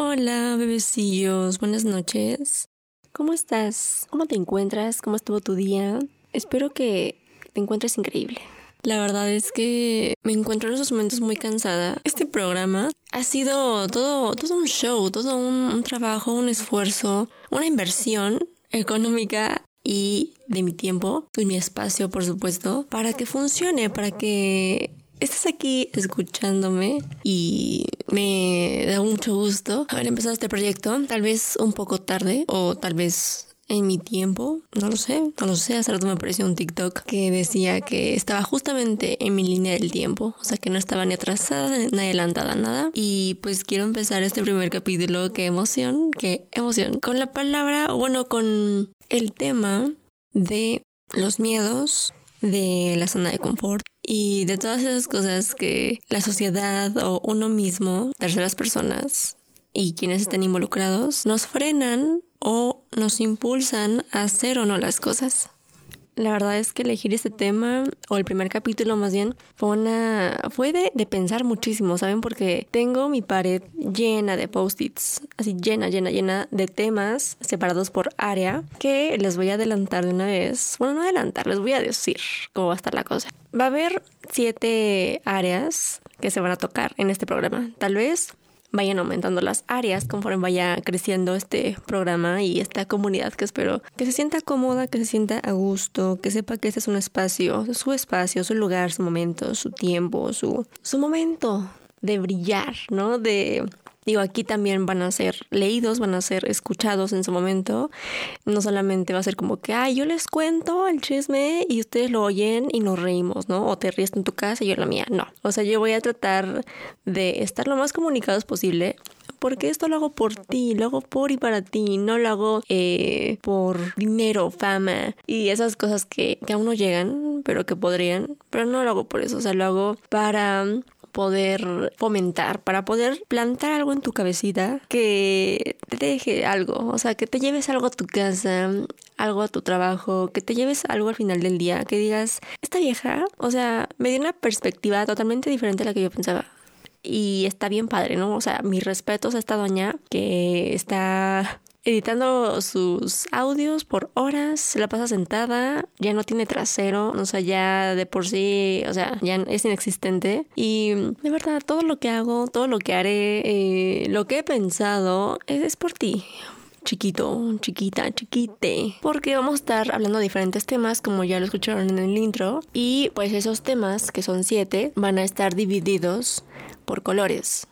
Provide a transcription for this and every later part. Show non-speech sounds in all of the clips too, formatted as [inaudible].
Hola, bebecillos, buenas noches. ¿Cómo estás? ¿Cómo te encuentras? ¿Cómo estuvo tu día? Espero que te encuentres increíble. La verdad es que me encuentro en esos momentos muy cansada. Este programa ha sido todo, todo un show, todo un, un trabajo, un esfuerzo, una inversión económica y de mi tiempo y mi espacio, por supuesto, para que funcione, para que estás aquí escuchándome y me da mucho gusto haber empezado este proyecto, tal vez un poco tarde o tal vez en mi tiempo, no lo sé, no lo sé, hace rato me apareció un TikTok que decía que estaba justamente en mi línea del tiempo, o sea que no estaba ni atrasada ni adelantada, nada. Y pues quiero empezar este primer capítulo, qué emoción, qué emoción, con la palabra, bueno, con el tema de los miedos, de la zona de confort y de todas esas cosas que la sociedad o uno mismo, terceras personas y quienes estén involucrados nos frenan o nos impulsan a hacer o no las cosas. La verdad es que elegir este tema, o el primer capítulo más bien, fue una. fue de, de pensar muchísimo, ¿saben? Porque tengo mi pared llena de post-its, así llena, llena, llena de temas separados por área, que les voy a adelantar de una vez. Bueno, no adelantar, les voy a decir cómo va a estar la cosa. Va a haber siete áreas que se van a tocar en este programa. Tal vez vayan aumentando las áreas conforme vaya creciendo este programa y esta comunidad que espero que se sienta cómoda, que se sienta a gusto, que sepa que este es un espacio, su espacio, su lugar, su momento, su tiempo, su, su momento de brillar, ¿no? De Digo, aquí también van a ser leídos, van a ser escuchados en su momento. No solamente va a ser como que, ay, yo les cuento el chisme y ustedes lo oyen y nos reímos, ¿no? O te ríes en tu casa y yo en la mía. No. O sea, yo voy a tratar de estar lo más comunicados posible porque esto lo hago por ti, lo hago por y para ti, no lo hago eh, por dinero, fama y esas cosas que, que aún no llegan, pero que podrían, pero no lo hago por eso, o sea, lo hago para poder fomentar, para poder plantar algo en tu cabecita que te deje algo, o sea, que te lleves algo a tu casa, algo a tu trabajo, que te lleves algo al final del día, que digas, esta vieja, o sea, me dio una perspectiva totalmente diferente a la que yo pensaba. Y está bien padre, ¿no? O sea, mis respetos a esta doña que está editando sus audios por horas, se la pasa sentada, ya no tiene trasero, o sea, ya de por sí, o sea, ya es inexistente. Y de verdad, todo lo que hago, todo lo que haré, eh, lo que he pensado, es, por ti chiquito, chiquita, chiquite, porque vamos a estar hablando de diferentes temas, como ya lo escucharon en el intro, y pues esos temas, que son siete, van a estar divididos por colores.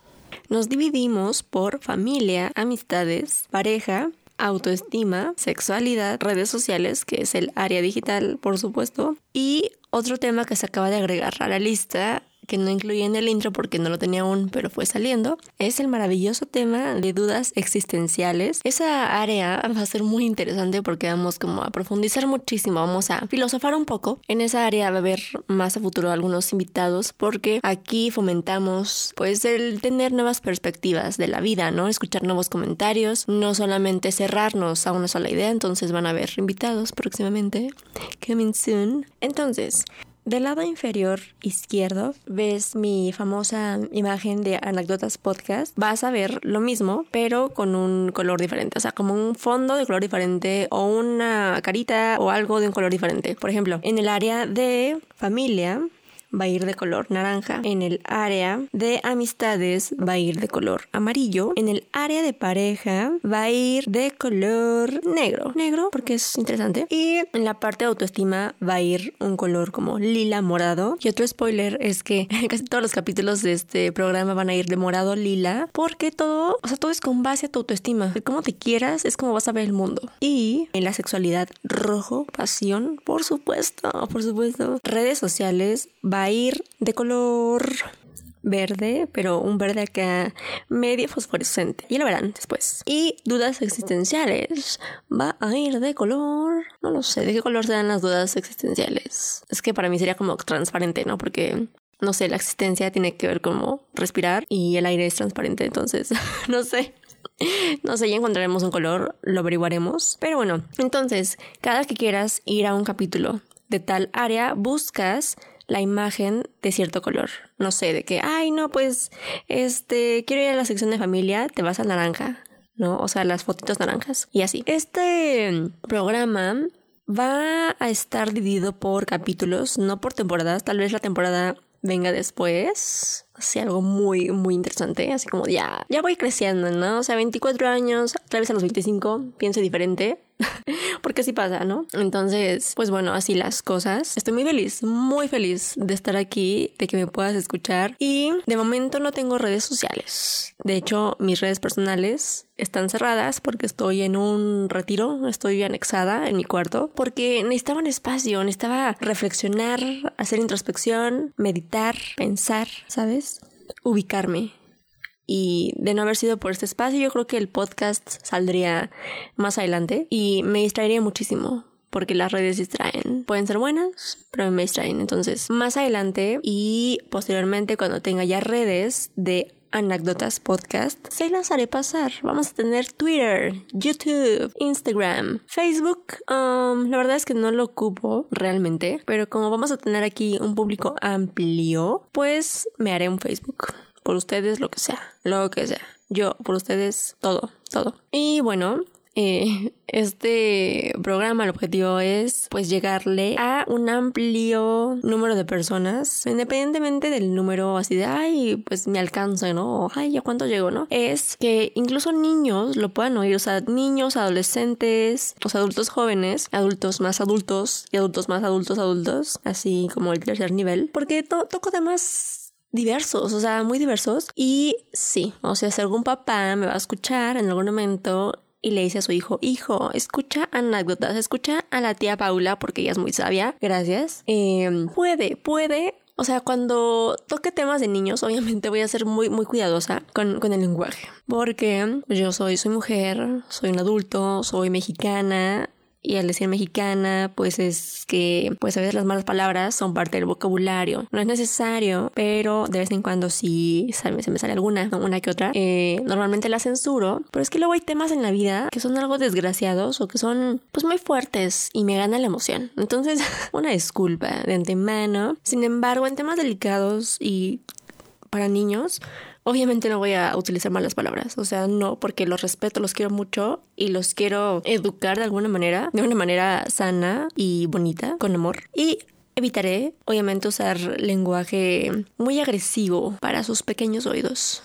Nos dividimos por familia, amistades, pareja, autoestima, sexualidad, redes sociales, que es el área digital, por supuesto, y otro tema que se acaba de agregar a la lista que no incluí en el intro porque no lo tenía aún, pero fue saliendo, es el maravilloso tema de dudas existenciales. Esa área va a ser muy interesante porque vamos como a profundizar muchísimo, vamos a filosofar un poco. En esa área va a haber más a futuro algunos invitados porque aquí fomentamos pues el tener nuevas perspectivas de la vida, ¿no? Escuchar nuevos comentarios, no solamente cerrarnos a una sola idea, entonces van a haber invitados próximamente. Coming soon. Entonces, del lado inferior izquierdo ves mi famosa imagen de anécdotas podcast. Vas a ver lo mismo, pero con un color diferente. O sea, como un fondo de color diferente o una carita o algo de un color diferente. Por ejemplo, en el área de familia va a ir de color naranja. En el área de amistades va a ir de color amarillo. En el área de pareja va a ir de color negro. Negro porque es interesante. Y en la parte de autoestima va a ir un color como lila morado. Y otro spoiler es que [laughs] casi todos los capítulos de este programa van a ir de morado lila porque todo, o sea, todo es con base a tu autoestima. De cómo te quieras es como vas a ver el mundo. Y en la sexualidad rojo, pasión, por supuesto, por supuesto. Redes sociales va a ir de color verde, pero un verde acá medio fosforescente. Y lo verán después. Y dudas existenciales. Va a ir de color. No lo sé, ¿de qué color serán las dudas existenciales? Es que para mí sería como transparente, ¿no? Porque no sé, la existencia tiene que ver como respirar y el aire es transparente, entonces, [laughs] no sé. No sé, ya encontraremos un color, lo averiguaremos. Pero bueno, entonces, cada que quieras ir a un capítulo de tal área, buscas la imagen de cierto color. No sé, de que, ay, no, pues, este, quiero ir a la sección de familia, te vas a naranja, ¿no? O sea, las fotitos naranjas y así. Este programa va a estar dividido por capítulos, no por temporadas. Tal vez la temporada venga después. Así algo muy, muy interesante. Así como ya, ya voy creciendo, ¿no? O sea, 24 años, tal vez a los 25 piense diferente. [laughs] Porque así pasa, ¿no? Entonces, pues bueno, así las cosas. Estoy muy feliz, muy feliz de estar aquí, de que me puedas escuchar. Y de momento no tengo redes sociales. De hecho, mis redes personales están cerradas porque estoy en un retiro, estoy anexada en mi cuarto, porque necesitaba un espacio, necesitaba reflexionar, hacer introspección, meditar, pensar, ¿sabes? Ubicarme. Y de no haber sido por este espacio, yo creo que el podcast saldría más adelante y me distraería muchísimo porque las redes distraen. Pueden ser buenas, pero me distraen. Entonces, más adelante y posteriormente cuando tenga ya redes de anécdotas podcast, se las haré pasar. Vamos a tener Twitter, YouTube, Instagram, Facebook. Um, la verdad es que no lo ocupo realmente, pero como vamos a tener aquí un público amplio, pues me haré un Facebook por ustedes lo que sea, lo que sea. Yo, por ustedes, todo, todo. Y bueno, eh, [laughs] este programa, el objetivo es pues llegarle a un amplio número de personas, independientemente del número así de, ay, pues me alcanza, ¿no? O, ay, ¿ya cuánto llego, no? Es que incluso niños lo puedan oír, o sea, niños, adolescentes, los adultos jóvenes, adultos más adultos y adultos más adultos adultos, así como el tercer nivel, porque toco temas diversos, o sea, muy diversos. Y sí, o sea, si algún papá me va a escuchar en algún momento y le dice a su hijo, hijo, escucha anécdotas, escucha a la tía Paula porque ella es muy sabia, gracias. Em, puede, puede o sea, cuando toque temas de niños, obviamente voy a ser muy, muy cuidadosa con, con, el lenguaje. Porque yo soy, soy mujer, soy un adulto, soy mexicana, y al decir mexicana, pues es que pues a veces las malas palabras son parte del vocabulario. No es necesario, pero de vez en cuando sí se me sale alguna, una que otra. Eh, normalmente la censuro, pero es que luego hay temas en la vida que son algo desgraciados o que son pues muy fuertes y me gana la emoción. Entonces, [laughs] una disculpa de antemano. Sin embargo, en temas delicados y para niños, Obviamente no voy a utilizar malas palabras, o sea, no, porque los respeto, los quiero mucho y los quiero educar de alguna manera, de una manera sana y bonita, con amor. Y evitaré, obviamente, usar lenguaje muy agresivo para sus pequeños oídos.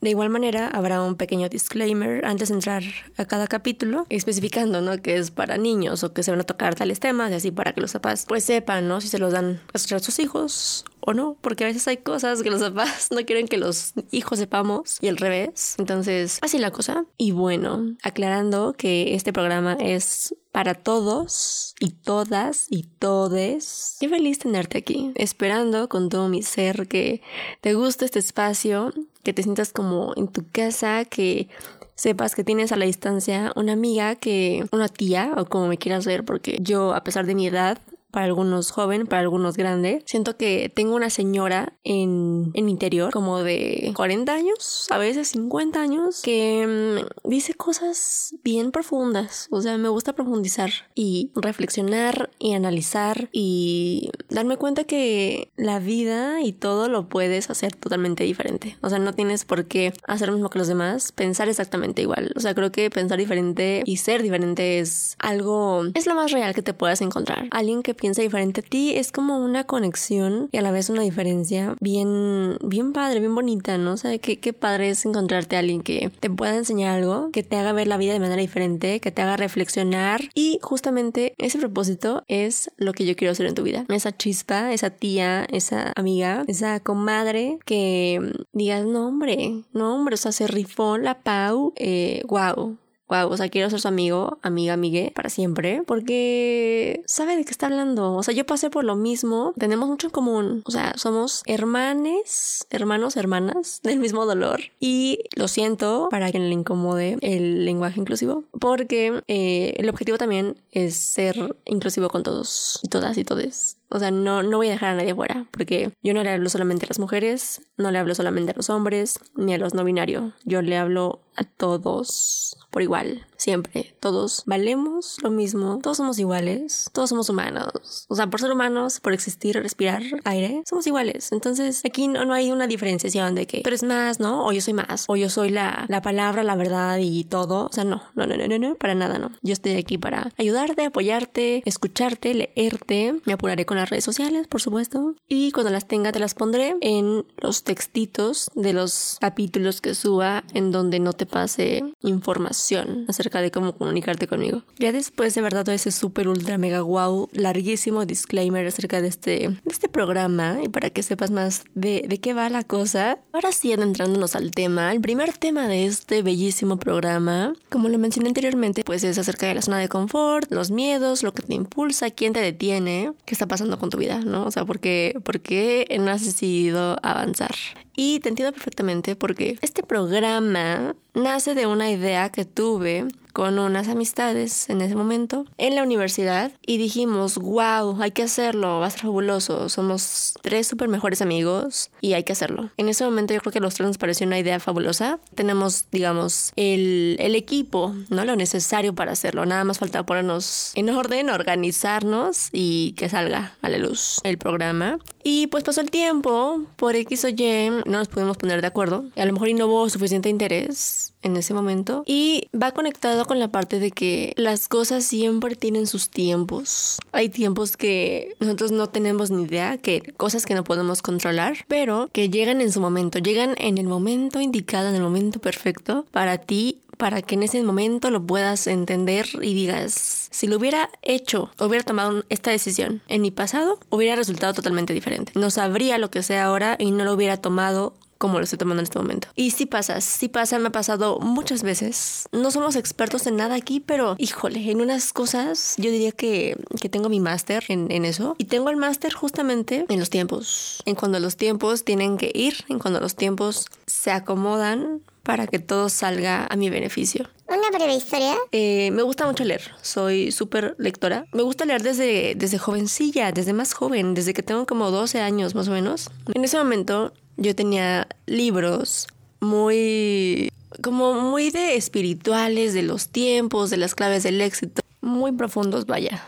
De igual manera, habrá un pequeño disclaimer antes de entrar a cada capítulo, especificando, ¿no? Que es para niños o que se van a tocar tales temas y así para que los papás pues sepan, ¿no? Si se los dan a sus hijos o no, porque a veces hay cosas que los papás [laughs] no quieren que los hijos sepamos y al revés. Entonces, así la cosa. Y bueno, aclarando que este programa es para todos y todas y todes. Qué feliz tenerte aquí, esperando con todo mi ser que te guste este espacio, que te sientas como en tu casa, que sepas que tienes a la distancia una amiga que, una tía o como me quieras ver, porque yo a pesar de mi edad para algunos joven, para algunos grande. Siento que tengo una señora en, en mi interior, como de 40 años, a veces 50 años, que mm, dice cosas bien profundas. O sea, me gusta profundizar y reflexionar y analizar y darme cuenta que la vida y todo lo puedes hacer totalmente diferente. O sea, no tienes por qué hacer lo mismo que los demás, pensar exactamente igual. O sea, creo que pensar diferente y ser diferente es algo, es lo más real que te puedas encontrar. Alguien que piensa diferente a ti es como una conexión y a la vez una diferencia bien, bien padre, bien bonita, ¿no? O sea, qué, qué padre es encontrarte a alguien que te pueda enseñar algo, que te haga ver la vida de manera diferente, que te haga reflexionar y justamente ese propósito es lo que yo quiero hacer en tu vida. Esa chispa, esa tía, esa amiga, esa comadre que digas, no hombre, no hombre, o sea, se rifó la Pau, eh, wow wow, o sea, quiero ser su amigo, amiga, amigue, para siempre, porque sabe de qué está hablando. O sea, yo pasé por lo mismo, tenemos mucho en común. O sea, somos hermanes, hermanos, hermanas [laughs] del mismo dolor. Y lo siento para quien le incomode el lenguaje inclusivo, porque eh, el objetivo también es ser inclusivo con todos y todas y todes. O sea, no, no voy a dejar a nadie fuera, porque yo no le hablo solamente a las mujeres, no le hablo solamente a los hombres, ni a los no binarios. Yo le hablo a todos por igual, siempre. Todos valemos lo mismo, todos somos iguales, todos somos humanos. O sea, por ser humanos, por existir, respirar aire, somos iguales. Entonces, aquí no, no hay una diferenciación de que tú eres más, ¿no? O yo soy más, o yo soy la, la palabra, la verdad y todo. O sea, no, no, no, no, no, no, para nada, no. Yo estoy aquí para ayudarte, apoyarte, escucharte, leerte. Me apuraré con las redes sociales, por supuesto. Y cuando las tenga, te las pondré en los textitos de los capítulos que suba en donde no te pase información acerca de cómo comunicarte conmigo. Ya después de verdad todo ese súper ultra mega wow larguísimo disclaimer acerca de este, de este programa y para que sepas más de, de qué va la cosa. Ahora sí, adentrándonos al tema, el primer tema de este bellísimo programa, como lo mencioné anteriormente, pues es acerca de la zona de confort, los miedos, lo que te impulsa, quién te detiene, qué está pasando con tu vida, ¿no? O sea, ¿por qué, por qué no has decidido avanzar? Y te entiendo perfectamente porque este programa nace de una idea que tuve con unas amistades en ese momento en la universidad y dijimos, wow, hay que hacerlo, va a ser fabuloso, somos tres súper mejores amigos y hay que hacerlo. En ese momento yo creo que a los tres nos pareció una idea fabulosa. Tenemos, digamos, el, el equipo, ¿no? Lo necesario para hacerlo. Nada más falta ponernos en orden, organizarnos y que salga a la luz el programa. Y pues pasó el tiempo, por X o Y no nos pudimos poner de acuerdo. A lo mejor no hubo suficiente interés en ese momento. Y va conectado con la parte de que las cosas siempre tienen sus tiempos. Hay tiempos que nosotros no tenemos ni idea, que cosas que no podemos controlar, pero que llegan en su momento, llegan en el momento indicado, en el momento perfecto para ti para que en ese momento lo puedas entender y digas, si lo hubiera hecho, hubiera tomado esta decisión en mi pasado, hubiera resultado totalmente diferente. No sabría lo que sé ahora y no lo hubiera tomado como lo estoy tomando en este momento. Y sí pasa, sí pasa, me ha pasado muchas veces. No somos expertos en nada aquí, pero híjole, en unas cosas yo diría que, que tengo mi máster en, en, eso. Y tengo el máster justamente en los tiempos, en cuando los tiempos tienen que ir, en cuando los tiempos se acomodan para que todo salga a mi beneficio. Una breve historia. Eh, me gusta mucho leer, soy súper lectora. Me gusta leer desde, desde jovencilla, desde más joven, desde que tengo como 12 años más o menos. En ese momento yo tenía libros muy como muy de espirituales, de los tiempos, de las claves del éxito, muy profundos, vaya.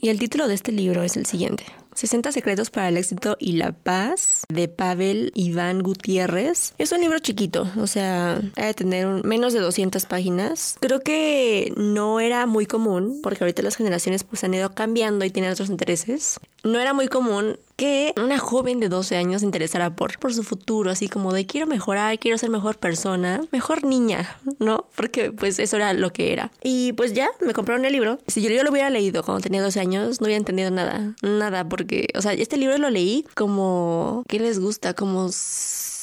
Y el título de este libro es el siguiente. 60 secretos para el éxito y la paz de Pavel Iván Gutiérrez. Es un libro chiquito, o sea, ha de tener menos de 200 páginas. Creo que no era muy común, porque ahorita las generaciones pues han ido cambiando y tienen otros intereses. No era muy común que una joven de 12 años se interesara por, por su futuro, así como de quiero mejorar, quiero ser mejor persona, mejor niña, ¿no? Porque pues eso era lo que era. Y pues ya, me compraron el libro. Si yo, yo lo hubiera leído cuando tenía 12 años, no hubiera entendido nada, nada, porque, o sea, este libro lo leí como, ¿qué les gusta? Como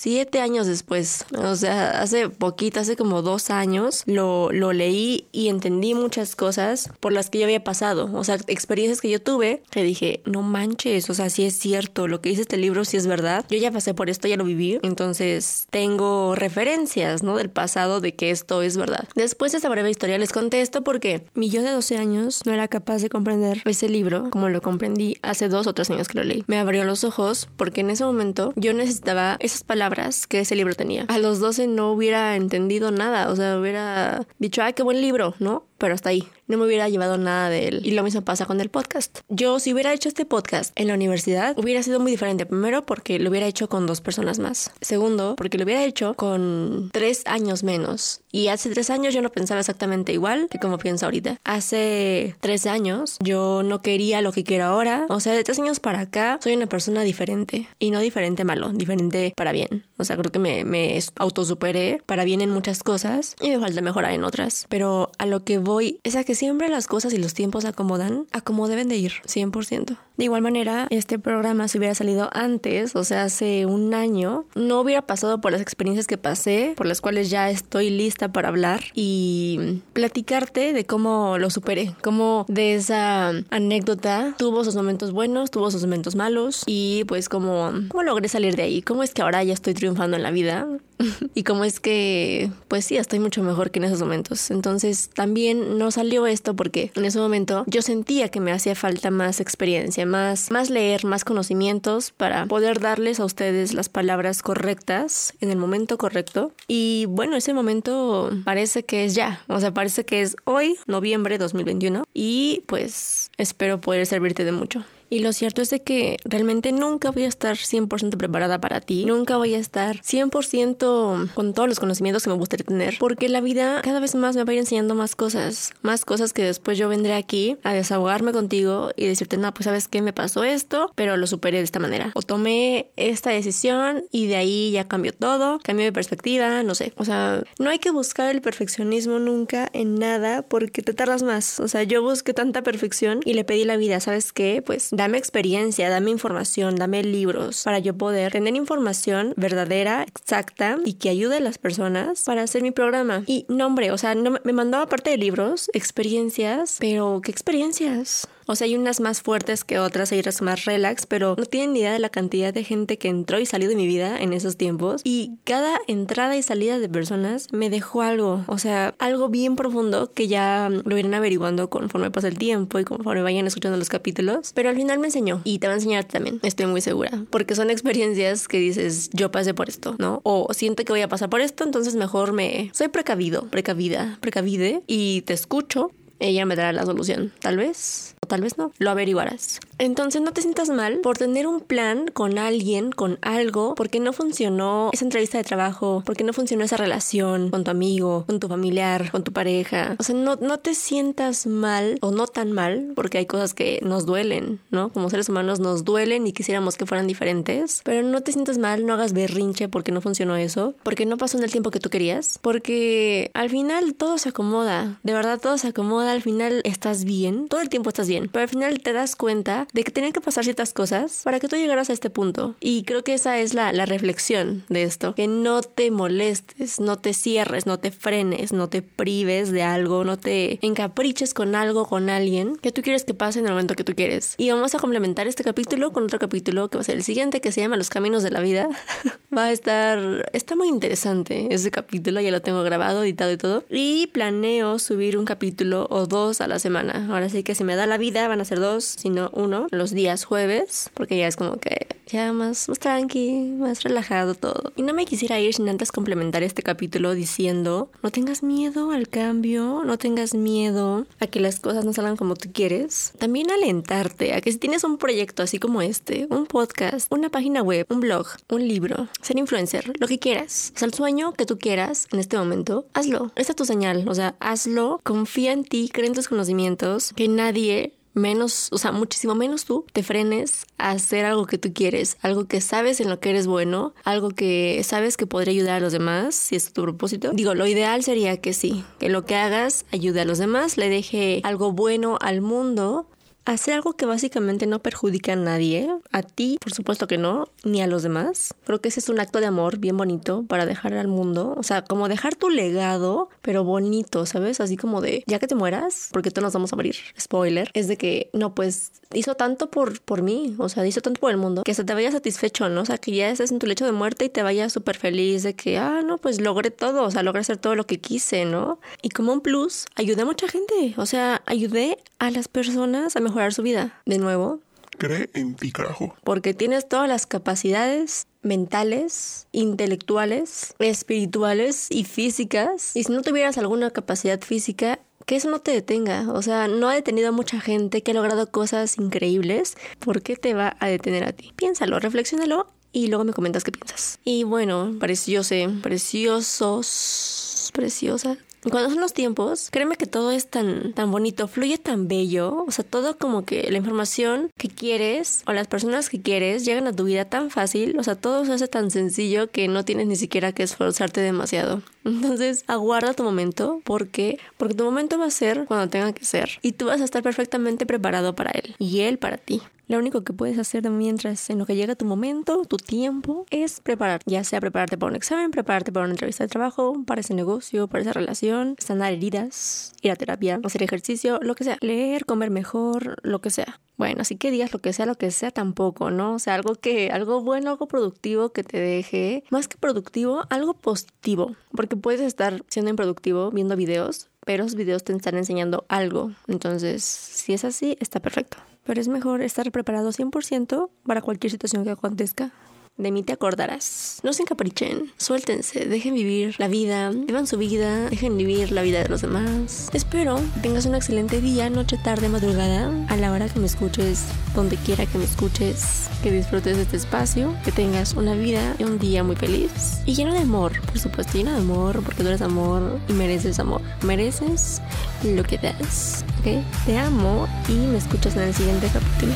siete años después, o sea, hace poquito, hace como dos años, lo, lo leí y entendí muchas cosas por las que yo había pasado, o sea, experiencias que yo tuve, que dije, no manches, o sea, sí es cierto, lo que dice este libro sí es verdad, yo ya pasé por esto, ya lo viví, entonces tengo referencias, ¿no? Del pasado de que esto es verdad. Después de esta breve historia les contesto porque mi yo de 12 años no era capaz de comprender ese libro como lo comprendí hace dos o tres años que lo leí. Me abrió los ojos porque en ese momento yo necesitaba esas palabras que ese libro tenía. A los 12 no hubiera entendido nada, o sea, hubiera dicho, ay, qué buen libro, ¿no? Pero hasta ahí, no me hubiera llevado nada de él. Y lo mismo pasa con el podcast. Yo, si hubiera hecho este podcast en la universidad, hubiera sido muy diferente. Primero, porque lo hubiera hecho con dos personas más. Segundo, porque lo hubiera hecho con tres años menos. Y hace tres años yo no pensaba exactamente igual que como pienso ahorita. Hace tres años yo no quería lo que quiero ahora. O sea, de tres años para acá soy una persona diferente. Y no diferente malo, diferente para bien. O sea, creo que me, me autosuperé para bien en muchas cosas y me falta mejorar en otras. Pero a lo que voy es a que siempre las cosas y los tiempos se acomodan a deben de ir, 100%. De igual manera, este programa si hubiera salido antes, o sea, hace un año, no hubiera pasado por las experiencias que pasé, por las cuales ya estoy lista para hablar y platicarte de cómo lo superé, cómo de esa anécdota tuvo sus momentos buenos, tuvo sus momentos malos y pues cómo, cómo logré salir de ahí, cómo es que ahora ya estoy triunfando en la vida [laughs] y cómo es que, pues sí, estoy mucho mejor que en esos momentos. Entonces también no salió esto porque en ese momento yo sentía que me hacía falta más experiencia más, más leer, más conocimientos para poder darles a ustedes las palabras correctas en el momento correcto. Y bueno, ese momento parece que es ya, o sea, parece que es hoy, noviembre 2021, y pues espero poder servirte de mucho. Y lo cierto es de que realmente nunca voy a estar 100% preparada para ti, nunca voy a estar 100% con todos los conocimientos que me gustaría tener, porque la vida cada vez más me va a ir enseñando más cosas, más cosas que después yo vendré aquí a desahogarme contigo y decirte, no, pues sabes qué, me pasó esto, pero lo superé de esta manera. O tomé esta decisión y de ahí ya cambió todo, cambió de perspectiva, no sé. O sea, no hay que buscar el perfeccionismo nunca en nada porque te tardas más. O sea, yo busqué tanta perfección y le pedí la vida, ¿sabes qué? Pues dame experiencia, dame información, dame libros para yo poder tener información verdadera, exacta y que ayude a las personas para hacer mi programa. Y nombre, o sea, no, me mandaba aparte de libros, experiencias, pero ¿qué experiencias? O sea, hay unas más fuertes que otras, hay otras más relax, pero no tienen ni idea de la cantidad de gente que entró y salió de mi vida en esos tiempos. Y cada entrada y salida de personas me dejó algo, o sea, algo bien profundo que ya lo irán averiguando conforme pasa el tiempo y conforme vayan escuchando los capítulos. Pero al final me enseñó y te va a enseñar también, estoy muy segura, porque son experiencias que dices, yo pasé por esto, ¿no? O siento que voy a pasar por esto, entonces mejor me... Soy precavido, precavida, precavide y te escucho ella me dará la solución. Tal vez, o tal vez no. Lo averiguarás. Entonces no te sientas mal por tener un plan con alguien, con algo, porque no funcionó esa entrevista de trabajo, porque no funcionó esa relación con tu amigo, con tu familiar, con tu pareja. O sea, no, no te sientas mal o no tan mal, porque hay cosas que nos duelen, ¿no? Como seres humanos nos duelen y quisiéramos que fueran diferentes, pero no te sientas mal, no hagas berrinche porque no funcionó eso, porque no pasó en el tiempo que tú querías, porque al final todo se acomoda, de verdad todo se acomoda, al final estás bien, todo el tiempo estás bien, pero al final te das cuenta de que tenían que pasar ciertas cosas para que tú llegaras a este punto. Y creo que esa es la, la reflexión de esto, que no te molestes, no te cierres, no te frenes, no te prives de algo, no te encapriches con algo, con alguien que tú quieres que pase en el momento que tú quieres. Y vamos a complementar este capítulo con otro capítulo que va a ser el siguiente, que se llama Los Caminos de la Vida. [laughs] va a estar, está muy interesante ese capítulo, ya lo tengo grabado, editado y todo. Y planeo subir un capítulo o dos a la semana. Ahora sí que si me da la vida van a ser dos, si no los días jueves, porque ya es como que ya más, más tranqui, más relajado todo. Y no me quisiera ir sin antes complementar este capítulo diciendo, no tengas miedo al cambio, no tengas miedo a que las cosas no salgan como tú quieres. También alentarte a que si tienes un proyecto así como este, un podcast, una página web, un blog, un libro, ser influencer, lo que quieras, o sea, el sueño que tú quieras en este momento, hazlo. Esta es tu señal, o sea, hazlo, confía en ti, cree en tus conocimientos, que nadie menos, o sea, muchísimo menos tú te frenes a hacer algo que tú quieres, algo que sabes en lo que eres bueno, algo que sabes que podría ayudar a los demás, si es tu propósito. Digo, lo ideal sería que sí, que lo que hagas ayude a los demás, le deje algo bueno al mundo hacer algo que básicamente no perjudica a nadie, a ti, por supuesto que no, ni a los demás. Creo que ese es un acto de amor bien bonito para dejar al mundo, o sea, como dejar tu legado, pero bonito, ¿sabes? Así como de, ya que te mueras, porque todos nos vamos a morir, spoiler, es de que, no, pues hizo tanto por, por mí, o sea, hizo tanto por el mundo, que se te vaya satisfecho, ¿no? O sea, que ya estés en tu lecho de muerte y te vayas súper feliz de que, ah, no, pues logré todo, o sea, logré hacer todo lo que quise, ¿no? Y como un plus, ayudé a mucha gente, o sea, ayudé a las personas a mejorar su vida. De nuevo. Cree en ti, carajo. Porque tienes todas las capacidades mentales, intelectuales, espirituales y físicas. Y si no tuvieras alguna capacidad física, que eso no te detenga. O sea, no ha detenido a mucha gente que ha logrado cosas increíbles. ¿Por qué te va a detener a ti? Piénsalo, reflexiónalo y luego me comentas qué piensas. Y bueno, precioso, preciosos, preciosa Cuando son los tiempos, créeme que todo es tan, tan bonito, fluye tan bello, o sea, todo como que la información que quieres o las personas que quieres llegan a tu vida tan fácil, o sea, todo se hace tan sencillo que no tienes ni siquiera que esforzarte demasiado. Entonces, aguarda tu momento, ¿por qué? Porque tu momento va a ser cuando tenga que ser y tú vas a estar perfectamente preparado para él y él para ti. Lo único que puedes hacer mientras en lo que llega tu momento, tu tiempo, es preparar. Ya sea prepararte para un examen, prepararte para una entrevista de trabajo, para ese negocio, para esa relación, sanar heridas, ir a terapia, hacer ejercicio, lo que sea. Leer, comer mejor, lo que sea. Bueno, así que digas lo que sea, lo que sea tampoco, ¿no? O sea, algo que, algo bueno, algo productivo que te deje, más que productivo, algo positivo. Porque puedes estar siendo improductivo viendo videos, pero esos videos te están enseñando algo. Entonces, si es así, está perfecto pero es mejor estar preparado 100% para cualquier situación que acontezca. De mí te acordarás. No se encaprichen, suéltense, dejen vivir la vida, vivan su vida, dejen vivir la vida de los demás. Espero tengas un excelente día, noche, tarde, madrugada, a la hora que me escuches, donde quiera que me escuches, que disfrutes de este espacio, que tengas una vida y un día muy feliz y lleno de amor, por supuesto, lleno de amor, porque tú eres amor y mereces amor. Mereces lo que das, ¿ok? Te amo y me escuchas en el siguiente capítulo.